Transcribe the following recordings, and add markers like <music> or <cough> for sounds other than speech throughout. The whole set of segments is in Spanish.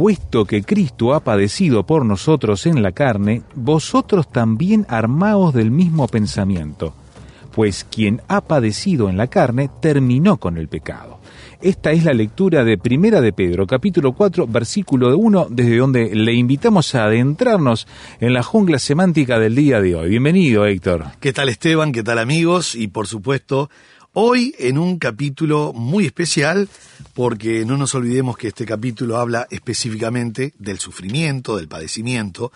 Puesto que Cristo ha padecido por nosotros en la carne, vosotros también armaos del mismo pensamiento, pues quien ha padecido en la carne terminó con el pecado. Esta es la lectura de Primera de Pedro, capítulo 4, versículo 1, desde donde le invitamos a adentrarnos en la jungla semántica del día de hoy. Bienvenido, Héctor. ¿Qué tal Esteban? ¿Qué tal amigos? Y por supuesto, hoy en un capítulo muy especial, porque no nos olvidemos que este capítulo habla específicamente del sufrimiento, del padecimiento,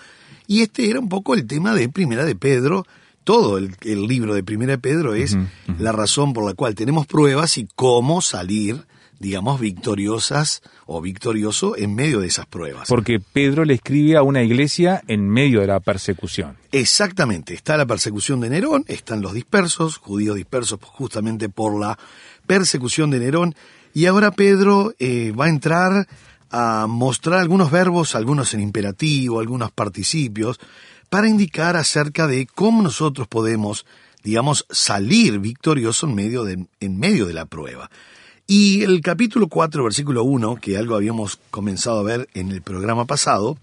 y este era un poco el tema de Primera de Pedro. Todo el, el libro de Primera de Pedro es la razón por la cual tenemos pruebas y cómo salir, digamos, victoriosas o victorioso en medio de esas pruebas. Porque Pedro le escribe a una iglesia en medio de la persecución. Exactamente, está la persecución de Nerón, están los dispersos, judíos dispersos justamente por la persecución de Nerón, y ahora Pedro eh, va a entrar a mostrar algunos verbos, algunos en imperativo, algunos participios, para indicar acerca de cómo nosotros podemos, digamos, salir victoriosos en medio de, en medio de la prueba. Y el capítulo 4, versículo 1, que algo habíamos comenzado a ver en el programa pasado,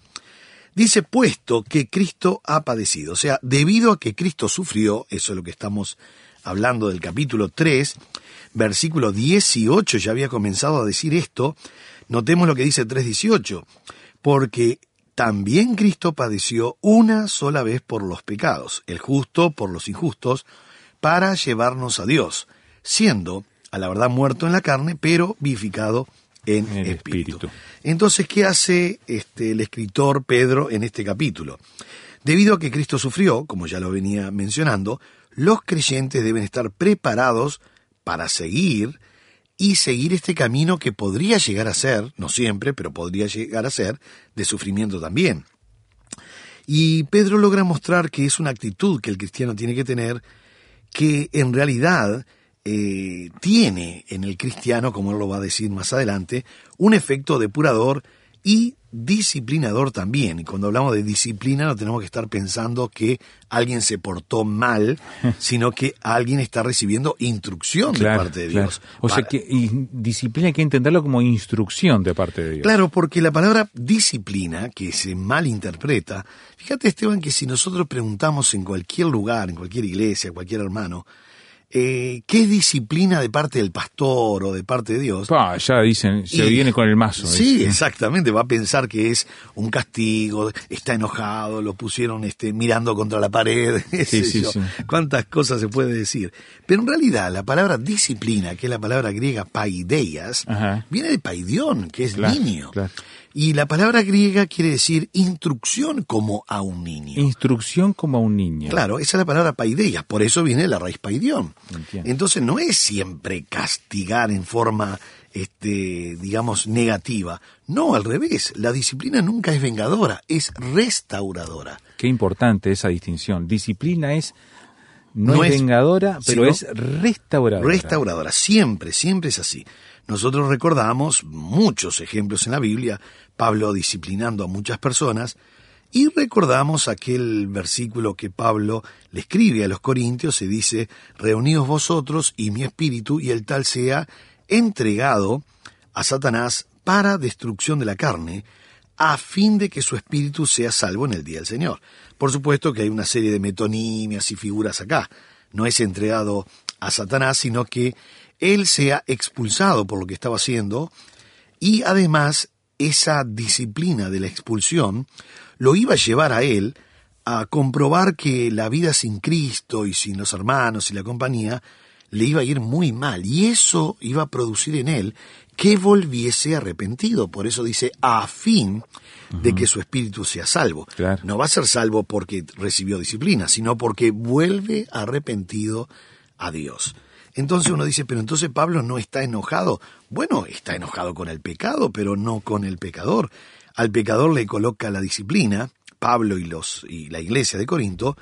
Dice, puesto que Cristo ha padecido, o sea, debido a que Cristo sufrió, eso es lo que estamos hablando del capítulo 3, versículo 18, ya había comenzado a decir esto, notemos lo que dice 3.18, porque también Cristo padeció una sola vez por los pecados, el justo por los injustos, para llevarnos a Dios, siendo a la verdad muerto en la carne, pero vivificado en En el espíritu. espíritu. Entonces, ¿qué hace este, el escritor Pedro en este capítulo? Debido a que Cristo sufrió, como ya lo venía mencionando, los creyentes deben estar preparados para seguir y seguir este camino que podría llegar a ser, no siempre, pero podría llegar a ser, de sufrimiento también. Y Pedro logra mostrar que es una actitud que el cristiano tiene que tener, que en realidad eh, tiene en el cristiano, como él lo va a decir más adelante, un efecto depurador y disciplinador también. Y cuando hablamos de disciplina no tenemos que estar pensando que alguien se portó mal, <laughs> sino que alguien está recibiendo instrucción de parte de claro. Dios. O sea que y disciplina hay que entenderlo como instrucción de parte de Dios. Claro, porque la palabra disciplina, que se malinterpreta, fíjate Esteban que si nosotros preguntamos en cualquier lugar, en cualquier iglesia, cualquier hermano, eh, ¿qué disciplina de parte del pastor o de parte de Dios? Ya dicen, se Y- viene con el mazo. Sí, exactamente. Va a pensar que es un castigo, está enojado, lo pusieron este, mirando contra la pared. <laughs> sí, yo. sí. Cuántas cosas se puede decir. Pero en realidad la palabra disciplina, que es la palabra griega paideias, Ajá. viene de paidión, que es Claro, niño. claro. Y la palabra griega quiere decir instrucción como a un niño. Instrucción como a un niño. Claro, esa es la palabra paideia, por eso viene la raíz paidión. Entiendo. Entonces no es siempre castigar en forma, este, digamos, negativa. No, al revés, la disciplina nunca es vengadora, es restauradora. Qué importante esa distinción. Disciplina es no, No es, vengadora, pero es restauradora. Restauradora, siempre, siempre es así. Nosotros recordamos muchos ejemplos en la Biblia, Pablo disciplinando a muchas personas, y recordamos aquel versículo que Pablo le escribe a los Corintios y dice, Reuníos vosotros y mi espíritu, y el tal sea entregado a Satanás para destrucción de la carne, a fin de que su espíritu sea salvo en el día del Señor. Por supuesto que hay una serie de metonimias y figuras acá. No es entregado a Satanás, sino que él sea expulsado por lo que estaba haciendo y además esa disciplina de la expulsión lo iba a llevar a él a comprobar que la vida sin Cristo y sin los hermanos y la compañía le iba a ir muy mal y eso iba a producir en él que volviese arrepentido. Por eso dice, a fin de que su espíritu sea salvo. Claro. No va a ser salvo porque recibió disciplina, sino porque vuelve arrepentido a Dios. Entonces uno dice, pero entonces Pablo no está enojado. Bueno, está enojado con el pecado, pero no con el pecador. Al pecador le coloca la disciplina, Pablo y, los, y la iglesia de Corinto,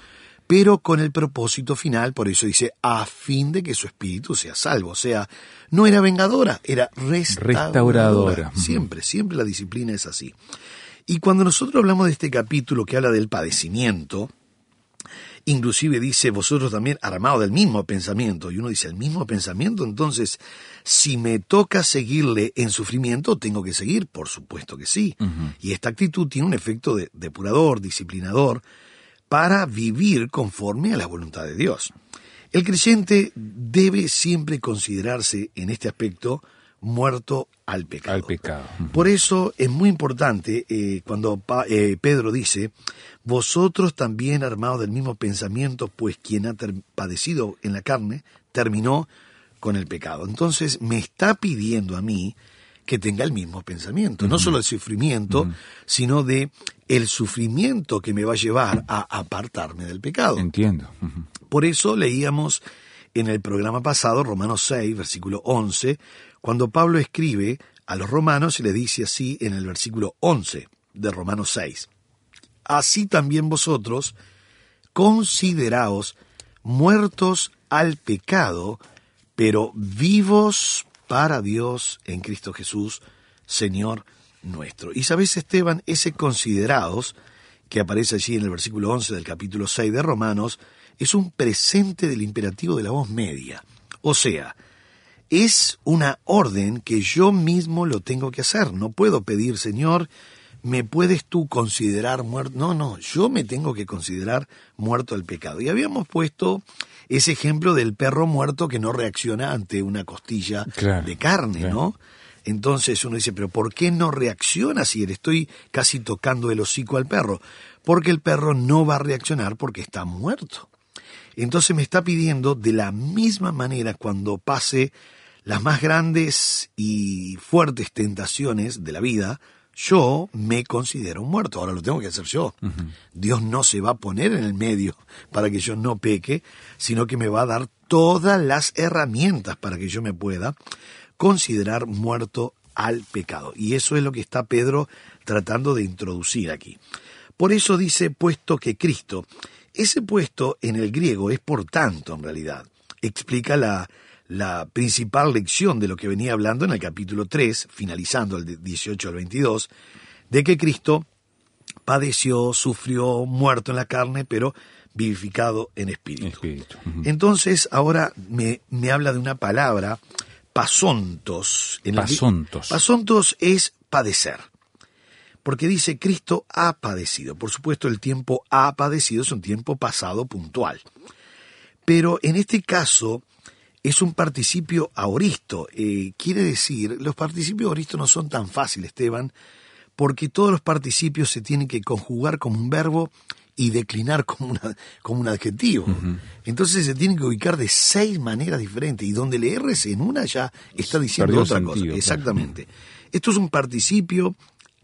pero con el propósito final, por eso dice, a fin de que su espíritu sea salvo. O sea, no era vengadora, era restauradora. Restauradora. Siempre, siempre la disciplina es así. Y cuando nosotros hablamos de este capítulo que habla del padecimiento, inclusive dice, vosotros también armados del mismo pensamiento, y uno dice, el mismo pensamiento, entonces, si me toca seguirle en sufrimiento, tengo que seguir, por supuesto que sí. Y esta actitud tiene un efecto de- depurador, disciplinador, para vivir conforme a la voluntad de Dios. El creyente debe siempre considerarse en este aspecto muerto al pecado. Al pecado. Por eso es muy importante eh, cuando Pa- eh, Pedro dice, vosotros también armados del mismo pensamiento, pues quien ha padecido en la carne terminó con el pecado. Entonces me está pidiendo a mí que tenga el mismo pensamiento, no solo el sufrimiento, sino de el sufrimiento que me va a llevar a apartarme del pecado. Entiendo. Por eso leíamos en el programa pasado, Romanos 6, versículo 11, cuando Pablo escribe a los romanos y le dice así en el versículo 11 de Romanos 6. Así también vosotros consideraos muertos al pecado, pero vivos para Dios en Cristo Jesús, Señor nuestro. Y Esteban, ese considerados, que aparece allí en el versículo 11 del capítulo 6 de Romanos, es un presente del imperativo de la voz media. O sea, es una orden que yo mismo lo tengo que hacer. No puedo pedir, Señor, ¿me puedes tú considerar muerto? No, no, yo me tengo que considerar muerto al pecado. Y habíamos puesto ese ejemplo del perro muerto que no reacciona ante una costilla Claro, de carne, claro. ¿no? Entonces uno dice, pero ¿por qué no reacciona si le estoy casi tocando el hocico al perro? Porque el perro no va a reaccionar porque está muerto. Entonces me está pidiendo de la misma manera cuando pase las más grandes y fuertes tentaciones de la vida, yo me considero muerto. Ahora lo tengo que hacer yo. Dios no se va a poner en el medio para que yo no peque, sino que me va a dar todas las herramientas para que yo me pueda considerar muerto al pecado. Y eso es lo que está Pedro tratando de introducir aquí. Por eso dice puesto que Cristo. Ese puesto en el griego es por tanto en realidad. Explica la, la principal lección de lo que venía hablando en el capítulo 3, finalizando el de 18 al 22, de que Cristo padeció, sufrió, muerto en la carne, pero vivificado en espíritu. Entonces ahora me, me habla de una palabra, pasontos. En Pasontos. pasontos es padecer. Porque dice Cristo ha padecido. Por supuesto, el tiempo ha padecido es un tiempo pasado puntual. Pero en este caso es un participio aoristo. Eh, quiere decir, los participios aoristo no son tan fáciles, Esteban, porque todos los participios se tienen que conjugar como un verbo y declinar como, una, como un adjetivo. Entonces se tienen que ubicar de seis maneras diferentes y donde le erres en una ya está diciendo Perdió otra sentido, cosa. claro. Exactamente. Esto es un participio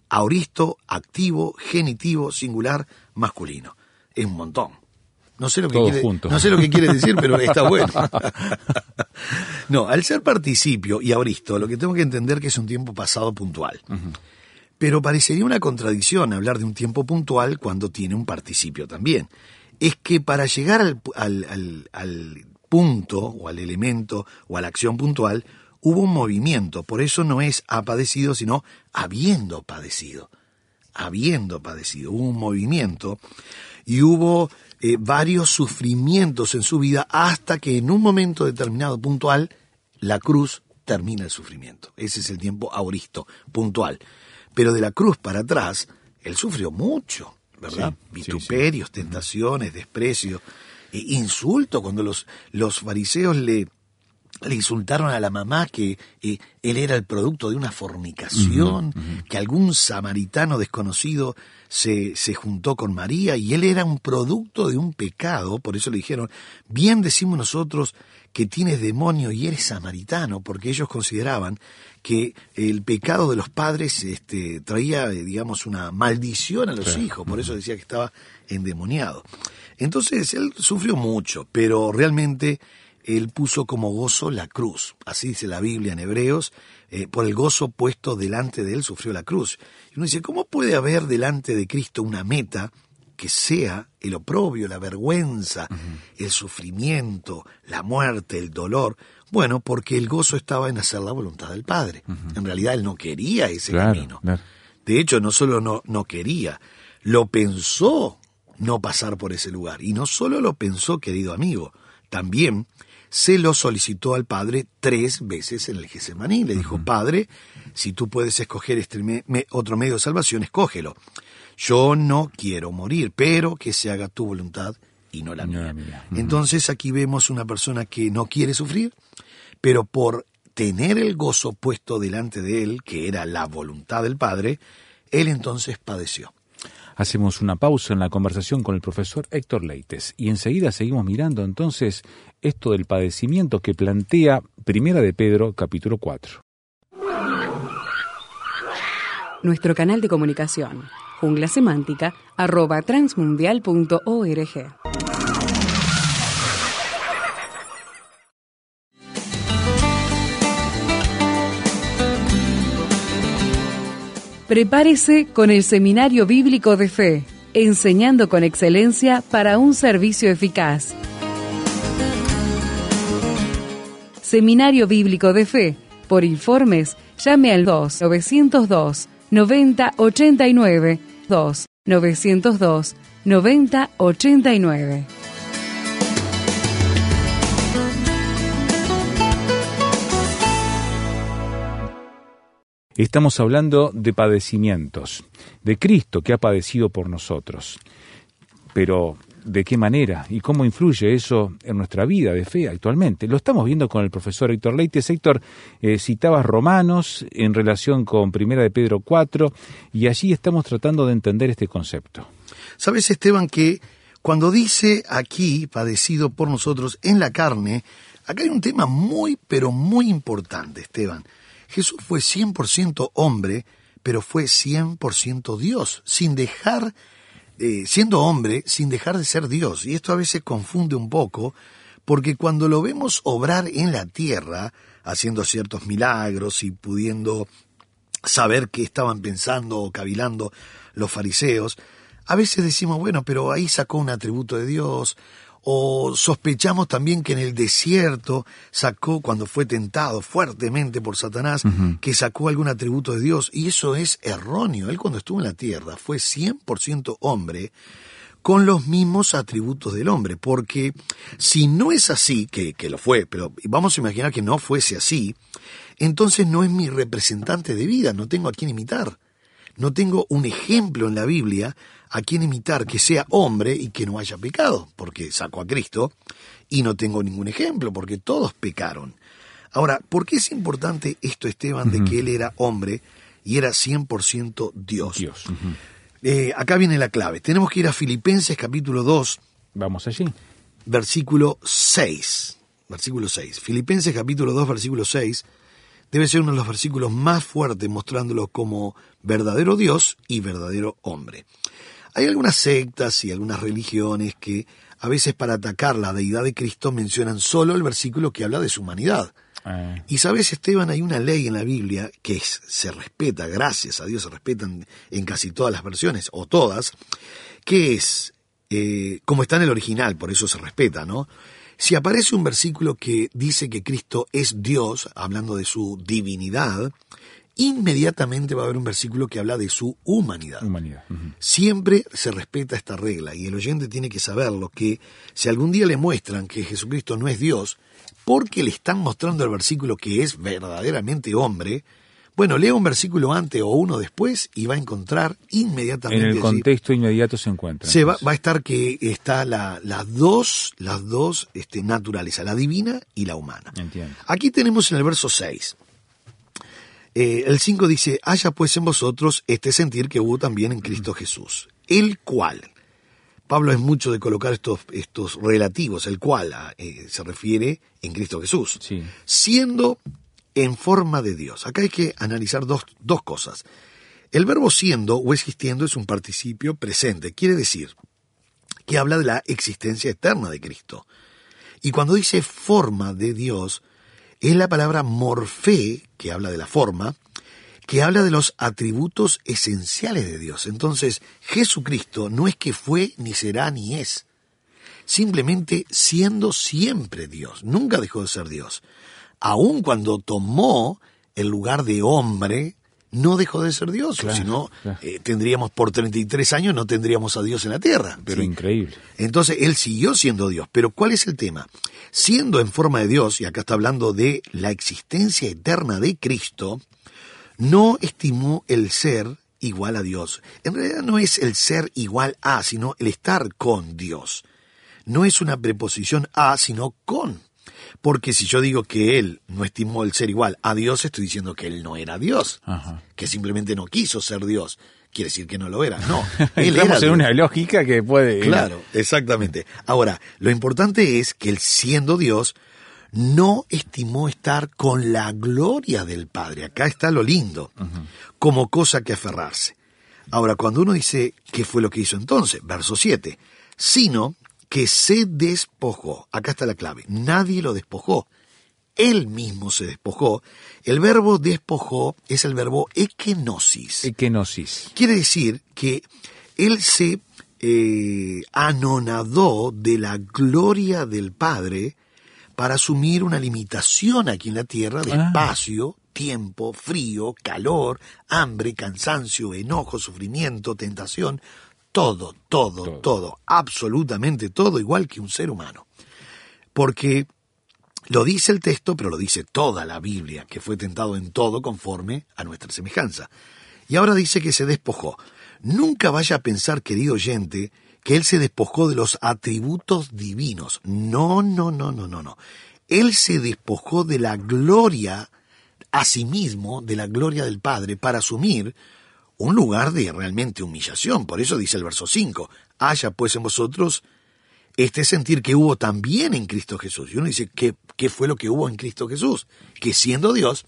aoristo, activo, genitivo, singular, masculino. Es un montón. No sé lo que quiere, junto. no sé lo que quiere decir, pero está <laughs> bueno. <laughs> no, al ser participio y aoristo, lo que tengo que entender que es un tiempo pasado puntual. Pero parecería una contradicción hablar de un tiempo puntual cuando tiene un participio también. Es que para llegar al, al- al- al punto o al elemento o a la acción puntual hubo un movimiento. Por eso no es ha padecido, sino habiendo padecido. Habiendo padecido. Hubo un movimiento y hubo eh, varios sufrimientos en su vida hasta que en un momento determinado puntual la cruz termina el sufrimiento. Ese es el tiempo auristo, puntual. Pero de la cruz para atrás, él sufrió mucho, ¿verdad? Sí, sí, Vituperios, tentaciones, desprecio, e insulto cuando los, los fariseos le, le insultaron a la mamá que eh, él era el producto de una fornicación, que algún samaritano desconocido se, se juntó con María y él era un producto de un pecado, por eso le dijeron, bien decimos nosotros que tienes demonio y eres samaritano, porque ellos consideraban que el pecado de los padres este, traía, eh, digamos, una maldición a los hijos, por eso decía que estaba endemoniado. Entonces él sufrió mucho, pero realmente él puso como gozo la cruz. Así dice la Biblia en Hebreos, eh, por el gozo puesto delante de él sufrió la cruz. Y uno dice, ¿cómo puede haber delante de Cristo una meta que sea el oprobio, la vergüenza, el sufrimiento, la muerte, el dolor? Bueno, porque el gozo estaba en hacer la voluntad del Padre. En realidad él no quería ese camino. De hecho, no solo no, no quería, lo pensó no pasar por ese lugar. Y no solo lo pensó, querido amigo, también se lo solicitó al Padre tres veces en el Getsemaní. Le dijo, Padre, si tú puedes escoger este otro medio de salvación, escógelo. Yo no quiero morir, pero que se haga tu voluntad y no la mía. Entonces aquí vemos una persona que no quiere sufrir, pero por tener el gozo puesto delante de él, que era la voluntad del Padre, él entonces padeció. Hacemos una pausa en la conversación con el profesor Héctor Leites y enseguida seguimos mirando entonces esto del padecimiento que plantea Primera de Pedro capítulo 4. Nuestro canal de comunicación, jungla semántica, arroba transmundial.org. Prepárese con el Seminario Bíblico de Fe, enseñando con excelencia para un servicio eficaz. Seminario Bíblico de Fe. Por informes, llame al 2 902 9089 2 902 9089. Estamos hablando de padecimientos, de Cristo que ha padecido por nosotros. Pero, ¿de qué manera y cómo influye eso en nuestra vida de fe actualmente? Lo estamos viendo con el profesor Héctor Leites. Héctor, eh, citabas Romanos en relación con Primera de Pedro 4 y allí estamos tratando de entender este concepto. Sabes, Esteban, que cuando dice aquí, padecido por nosotros en la carne, acá hay un tema muy, pero muy importante, Esteban. Jesús fue 100% hombre, pero fue 100% Dios, sin dejar, eh, siendo hombre, sin dejar de ser Dios. Y esto a veces confunde un poco, porque cuando lo vemos obrar en la tierra, haciendo ciertos milagros y pudiendo saber qué estaban pensando o cavilando los fariseos, a veces decimos, bueno, pero ahí sacó un atributo de Dios, o sospechamos también que en el desierto sacó, cuando fue tentado fuertemente por Satanás, que sacó algún atributo de Dios. Y eso es erróneo. Él cuando estuvo en la tierra fue 100% hombre con los mismos atributos del hombre. Porque si no es así, que, que lo fue, pero vamos a imaginar que no fuese así, entonces no es mi representante de vida, no tengo a quién imitar. No tengo un ejemplo en la Biblia a quien imitar que sea hombre y que no haya pecado, porque saco a Cristo y no tengo ningún ejemplo, porque todos pecaron. Ahora, ¿por qué es importante esto, Esteban, de que él era hombre y era 100% Dios? Dios. Eh, acá viene la clave. Tenemos que ir a Filipenses capítulo 2. Vamos allí. Versículo 6. Versículo 6. Filipenses capítulo 2, versículo 6 debe ser uno de los versículos más fuertes mostrándolo como verdadero Dios y verdadero hombre. Hay algunas sectas y algunas religiones que a veces para atacar la deidad de Cristo mencionan solo el versículo que habla de su humanidad. Ah. Y sabes, Esteban, hay una ley en la Biblia que se respeta, gracias a Dios se respetan en casi todas las versiones, o todas, que es, eh, como está en el original, por eso se respeta, ¿no? Si aparece un versículo que dice que Cristo es Dios, hablando de su divinidad, inmediatamente va a haber un versículo que habla de su humanidad. Humanidad. Siempre se respeta esta regla y el oyente tiene que saberlo, que si algún día le muestran que Jesucristo no es Dios, porque le están mostrando el versículo que es verdaderamente hombre, Bueno, lea un versículo antes o uno después y va a encontrar inmediatamente En el allí- contexto inmediato se encuentra. se va, va a estar que está la- las dos, las dos este, naturalezas, la divina y la humana. Entiendo. Aquí tenemos en el verso 6. Eh, el 5 dice, haya pues en vosotros este sentir que hubo también en Cristo Jesús, el cual. Pablo es mucho de colocar estos, estos relativos, el cual ah, eh, se refiere en Cristo Jesús, Sí. siendo en forma de Dios. Acá hay que analizar dos, dos cosas. El verbo siendo o existiendo es un participio presente, quiere decir que habla de la existencia eterna de Cristo. Y cuando dice forma de Dios, es la palabra morfé, que habla de la forma, que habla de los atributos esenciales de Dios. Entonces, Jesucristo no es que fue, ni será, ni es. Simplemente siendo siempre Dios. Nunca dejó de ser Dios. Aun cuando tomó el lugar de hombre, no dejó de ser Dios. Claro, si no, claro. eh, tendríamos por 33 años, no tendríamos a Dios en la tierra. Pero ¿sí? increíble. Entonces él siguió siendo Dios. Pero ¿cuál es el tema? Siendo en forma de Dios, y acá está hablando de la existencia eterna de Cristo, no estimó el ser igual a Dios. En realidad no es el ser igual a, sino el estar con Dios. No es una preposición a, sino con. Porque si yo digo que él no estimó el ser igual a Dios, estoy diciendo que él no era Dios. Ajá. Que simplemente no quiso ser Dios. Quiere decir que no lo era. No. <laughs> Él era en una lógica que puede. Claro, exactamente. Ahora, lo importante es que él siendo Dios, no estimó estar con la gloria del Padre. Acá está lo lindo, como cosa que aferrarse. Ahora, cuando uno dice, ¿qué fue lo que hizo entonces? Verso 7. Sino que se despojó. Acá está la clave. Nadie lo despojó. Él mismo se despojó. El verbo despojó es el verbo ekenosis. Ekenosis. Quiere decir que él se eh, anonadó de la gloria del Padre para asumir una limitación aquí en la tierra de Ah. espacio, tiempo, frío, calor, hambre, cansancio, enojo, sufrimiento, tentación, todo, todo, todo, Todo. absolutamente todo, igual que un ser humano. Porque lo dice el texto, pero lo dice toda la Biblia, que fue tentado en todo conforme a nuestra semejanza. Y ahora dice que se despojó. Nunca vaya a pensar, querido oyente, que él se despojó de los atributos divinos. No, no, no, no, no, no. Él se despojó de la gloria a sí mismo, de la gloria del Padre, para asumir un lugar de realmente humillación. Por eso dice el verso 5, haya pues en vosotros este sentir que hubo también en Cristo Jesús. Y uno dice, ¿qué, ¿qué fue lo que hubo en Cristo Jesús? Que siendo Dios,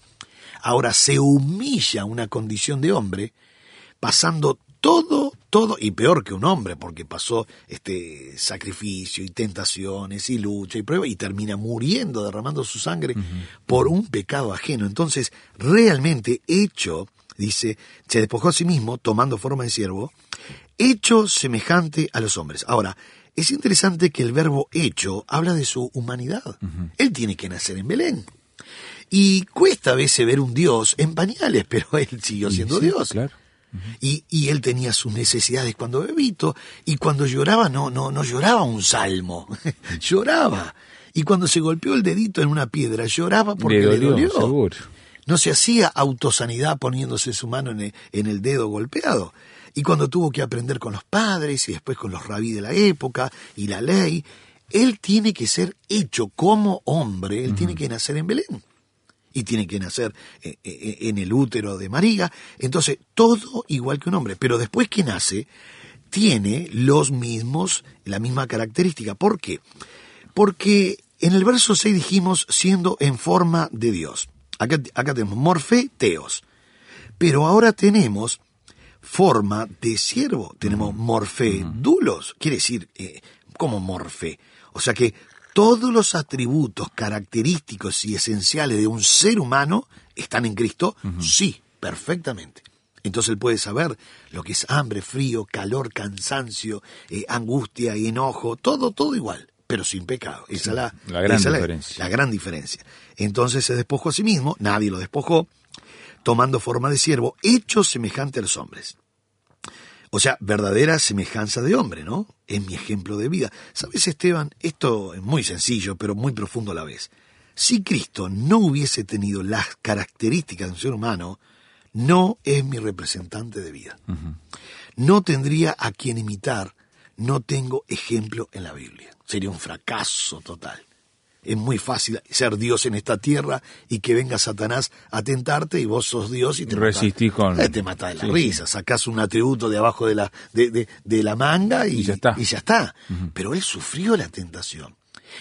ahora se humilla una condición de hombre, pasando todo, todo, y peor que un hombre, porque pasó este sacrificio y tentaciones y lucha y prueba, y termina muriendo, derramando su sangre por un pecado ajeno. Entonces, realmente hecho, dice, se despojó a sí mismo, tomando forma de siervo, hecho semejante a los hombres. Ahora, es interesante que el verbo hecho habla de su humanidad. Él tiene que nacer en Belén. Y cuesta a veces ver un Dios en pañales, <laughs> pero él siguió siendo sí, Dios. Claro. Y, y él tenía sus necesidades cuando bebito, y cuando lloraba no, no, no lloraba un salmo, <laughs> lloraba. Y cuando se golpeó el dedito en una piedra, lloraba porque Le le dolió, dolió. seguro. No se hacía autosanidad poniéndose su mano en el, dedo golpeado. Y cuando tuvo que aprender con los padres y después con los rabí de la época y la ley, él tiene que ser hecho como hombre, él tiene que nacer en Belén. Y tiene que nacer eh, eh, en el útero de María. Entonces, todo igual que un hombre. Pero después que nace, tiene los mismos, la misma característica. ¿Por qué? Porque en el verso 6 dijimos siendo en forma de Dios. Acá, acá tenemos morfe, teos. Pero ahora tenemos forma de siervo. Tenemos morfe, dulos. Quiere decir, eh, como morfe. O sea que todos los atributos característicos y esenciales de un ser humano están en Cristo. Sí, perfectamente. Entonces él puede saber lo que es hambre, frío, calor, cansancio, eh, angustia enojo, todo, todo igual, pero sin pecado. Esa es la, La gran esa diferencia. la gran diferencia. Entonces se despojó a sí mismo, nadie lo despojó, tomando forma de siervo, hecho semejante a los hombres. O sea, verdadera semejanza de hombre, ¿no? Es mi ejemplo de vida. ¿Sabes, Esteban? Esto es muy sencillo, pero muy profundo a la vez. Si Cristo no hubiese tenido las características de un ser humano, no es mi representante de vida. No tendría a quien imitar, no tengo ejemplo en la Biblia. Sería un fracaso total. Es muy fácil ser Dios en esta tierra y que venga Satanás a tentarte y vos sos Dios y te Resistís matás. con- Eh, te mata de la Sí, risa, sacás un atributo de abajo de la, de, de- de la manga y, Y ya está. y ya está. Pero él sufrió la tentación.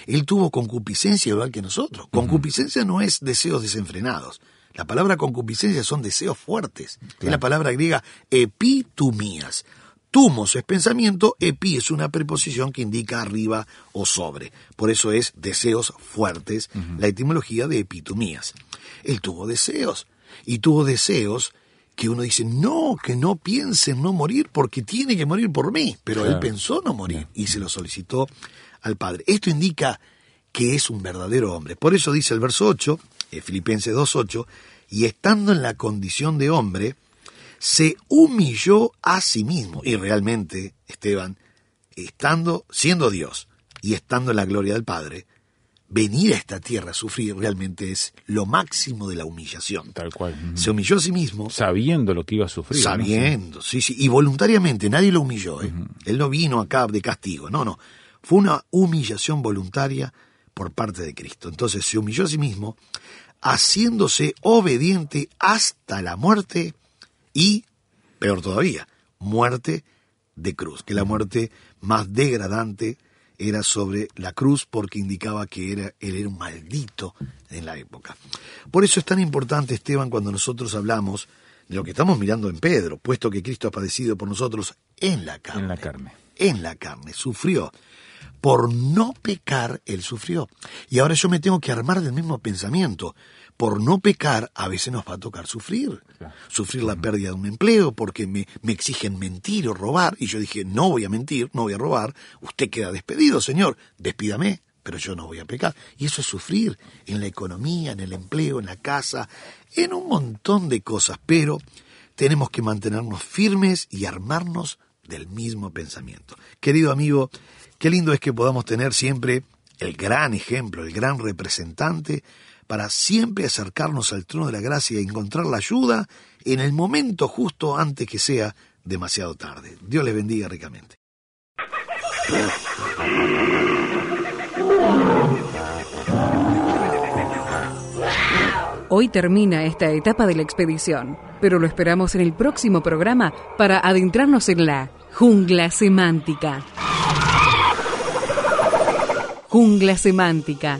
Él tuvo concupiscencia igual que nosotros. Concupiscencia no es deseos desenfrenados. La palabra concupiscencia son deseos fuertes. Es la palabra griega epitumías. Tumos es pensamiento, epi es una preposición que indica arriba o sobre. Por eso es deseos fuertes, la etimología de epitumías. Él tuvo deseos y tuvo deseos que uno dice, no, que no piense en no morir porque tiene que morir por mí. Pero él pensó no morir y se lo solicitó al Padre. Esto indica que es un verdadero hombre. Por eso dice el verso 8, eh, Filipenses 2.8, y estando en la condición de hombre, se humilló a sí mismo. Y realmente, Esteban, estando, siendo Dios y estando en la gloria del Padre, venir a esta tierra a sufrir realmente es lo máximo de la humillación. Tal cual. Se humilló a sí mismo, Sabiendo lo que iba a sufrir. ¿no? sabiendo, sí, sí, y voluntariamente, nadie lo humilló. ¿eh? Él no vino acá de castigo, no, no. Fue una humillación voluntaria por parte de Cristo. Entonces se humilló a sí mismo, haciéndose obediente hasta la muerte y, peor todavía, muerte de cruz, que la muerte más degradante era sobre la cruz porque indicaba que era, él era un maldito en la época. Por eso es tan importante, Esteban, cuando nosotros hablamos de lo que estamos mirando en Pedro, puesto que Cristo ha padecido por nosotros en la carne. En la carne. En la carne, sufrió. Por no pecar, él sufrió. Y ahora yo me tengo que armar del mismo pensamiento. Por no pecar, a veces nos va a tocar sufrir. Sufrir la pérdida de un empleo porque me, me exigen mentir o robar. Y yo dije, no voy a mentir, no voy a robar. Usted queda despedido, señor. Despídame, pero yo no voy a pecar. Y eso es sufrir en la economía, en el empleo, en la casa, en un montón de cosas. Pero tenemos que mantenernos firmes y armarnos del mismo pensamiento. Querido amigo, qué lindo es que podamos tener siempre el gran ejemplo, el gran representante, para siempre acercarnos al trono de la gracia y encontrar la ayuda en el momento justo antes que sea demasiado tarde. Dios les bendiga ricamente. Hoy termina esta etapa de la expedición, pero lo esperamos en el próximo programa para adentrarnos en la jungla semántica. Jungla semántica